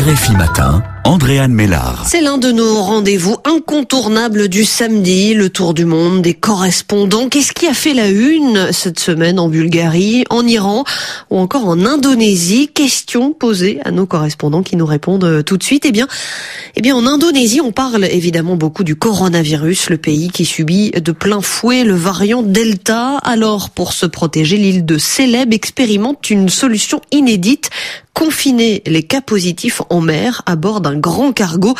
RFI Matin, Andréane Mélard. C'est l'un de nos rendez-vous incontournables du samedi, le tour du monde des correspondants. Qu'est-ce qui a fait la une cette semaine en Bulgarie, en Iran ou encore en Indonésie? Question posée à nos correspondants qui nous répondent tout de suite. Eh bien, eh bien, en Indonésie, on parle évidemment beaucoup du coronavirus, le pays qui subit de plein fouet le variant Delta. Alors, pour se protéger, l'île de Célèbes expérimente une solution inédite confiner les cas positifs en mer à bord d'un grand cargo.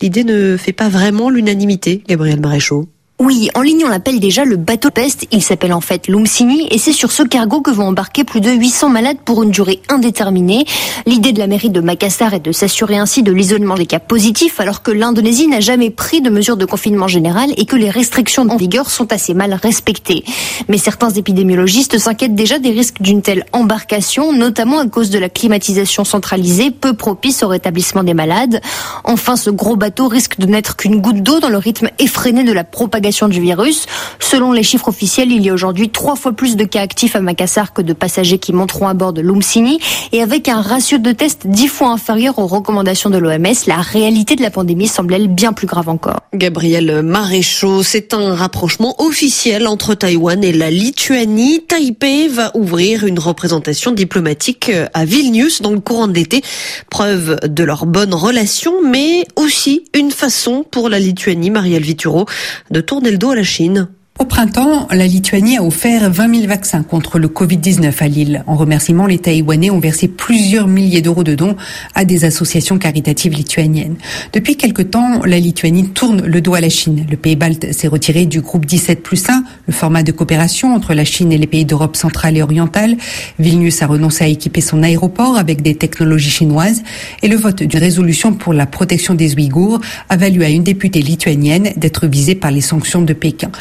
L'idée ne fait pas vraiment l'unanimité, Gabriel Maréchaux. Oui, en ligne on l'appelle déjà le bateau peste, il s'appelle en fait l'Umsini et c'est sur ce cargo que vont embarquer plus de 800 malades pour une durée indéterminée. L'idée de la mairie de Makassar est de s'assurer ainsi de l'isolement des cas positifs alors que l'Indonésie n'a jamais pris de mesures de confinement général et que les restrictions en vigueur sont assez mal respectées. Mais certains épidémiologistes s'inquiètent déjà des risques d'une telle embarcation, notamment à cause de la climatisation centralisée peu propice au rétablissement des malades. Enfin, ce gros bateau risque de n'être qu'une goutte d'eau dans le rythme effréné de la propagation du virus. Selon les chiffres officiels, il y a aujourd'hui trois fois plus de cas actifs à Makassar que de passagers qui monteront à bord de l'Umsini. Et avec un ratio de tests dix fois inférieur aux recommandations de l'OMS, la réalité de la pandémie semble elle bien plus grave encore. Gabriel Maréchaux, c'est un rapprochement officiel entre Taïwan et la Lituanie. Taipei va ouvrir une représentation diplomatique à Vilnius dans le courant de l'été. Preuve de leur bonne relation, mais aussi une façon pour la Lituanie, Marielle Vituro, de tourner tourner le dos à la Chine. Au printemps, la Lituanie a offert 20 000 vaccins contre le Covid-19 à Lille. En remerciement, les Taïwanais ont versé plusieurs milliers d'euros de dons à des associations caritatives lituaniennes. Depuis quelque temps, la Lituanie tourne le dos à la Chine. Le pays balte s'est retiré du groupe 17 plus 1, le format de coopération entre la Chine et les pays d'Europe centrale et orientale. Vilnius a renoncé à équiper son aéroport avec des technologies chinoises et le vote d'une résolution pour la protection des Ouïghours a valu à une députée lituanienne d'être visée par les sanctions de Pékin.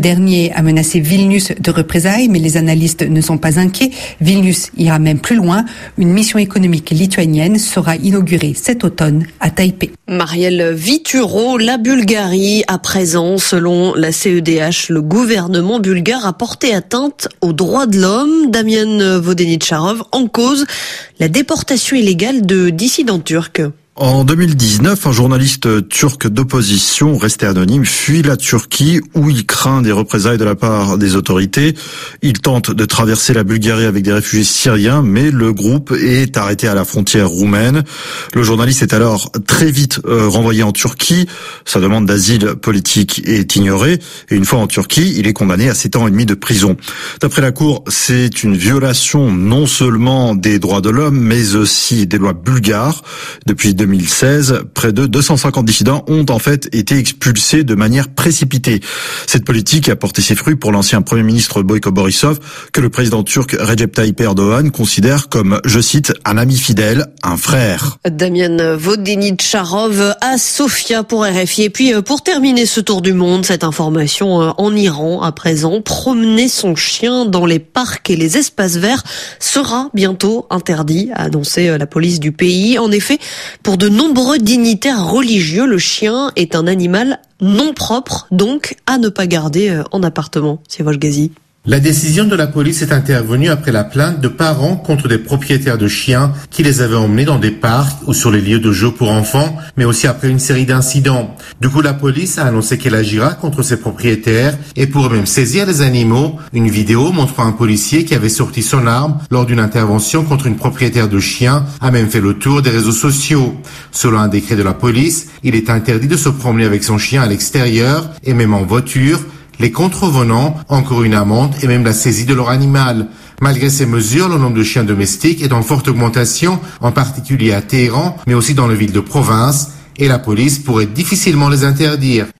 Dernier a menacé Vilnius de représailles, mais les analystes ne sont pas inquiets. Vilnius ira même plus loin. Une mission économique lituanienne sera inaugurée cet automne à Taipei. Marielle Vituro, la Bulgarie, à présent, selon la CEDH, le gouvernement bulgare a porté atteinte aux droits de l'homme. Damien Vodenitcharov en cause la déportation illégale de dissidents turcs. En 2019, un journaliste turc d'opposition resté anonyme fuit la Turquie où il craint des représailles de la part des autorités. Il tente de traverser la Bulgarie avec des réfugiés syriens, mais le groupe est arrêté à la frontière roumaine. Le journaliste est alors très vite euh, renvoyé en Turquie. Sa demande d'asile politique est ignorée et une fois en Turquie, il est condamné à 7 ans et demi de prison. D'après la Cour, c'est une violation non seulement des droits de l'homme, mais aussi des lois bulgares. Depuis 2016, près de 250 dissidents ont en fait été expulsés de manière précipitée. Cette politique a porté ses fruits pour l'ancien Premier ministre Boyko Borisov, que le président turc Recep Tayyip Erdogan considère comme, je cite, un ami fidèle, un frère. Damien Vodinitcharov à Sofia pour RFI. Et puis euh, pour terminer ce tour du monde, cette information euh, en Iran à présent, promener son chien dans les parcs et les espaces verts sera bientôt interdit, a annoncé euh, la police du pays. En effet, pour de nombreux dignitaires religieux, le chien est un animal non propre, donc à ne pas garder euh, en appartement. C'est Volgazi. La décision de la police est intervenue après la plainte de parents contre des propriétaires de chiens qui les avaient emmenés dans des parcs ou sur les lieux de jeux pour enfants, mais aussi après une série d'incidents. Du coup, la police a annoncé qu'elle agira contre ses propriétaires et pourrait même saisir les animaux. Une vidéo montrant un policier qui avait sorti son arme lors d'une intervention contre une propriétaire de chiens a même fait le tour des réseaux sociaux. Selon un décret de la police, il est interdit de se promener avec son chien à l'extérieur et même en voiture les contrevenants encore une amende et même la saisie de leur animal. Malgré ces mesures, le nombre de chiens domestiques est en forte augmentation, en particulier à Téhéran, mais aussi dans les villes de province, et la police pourrait difficilement les interdire.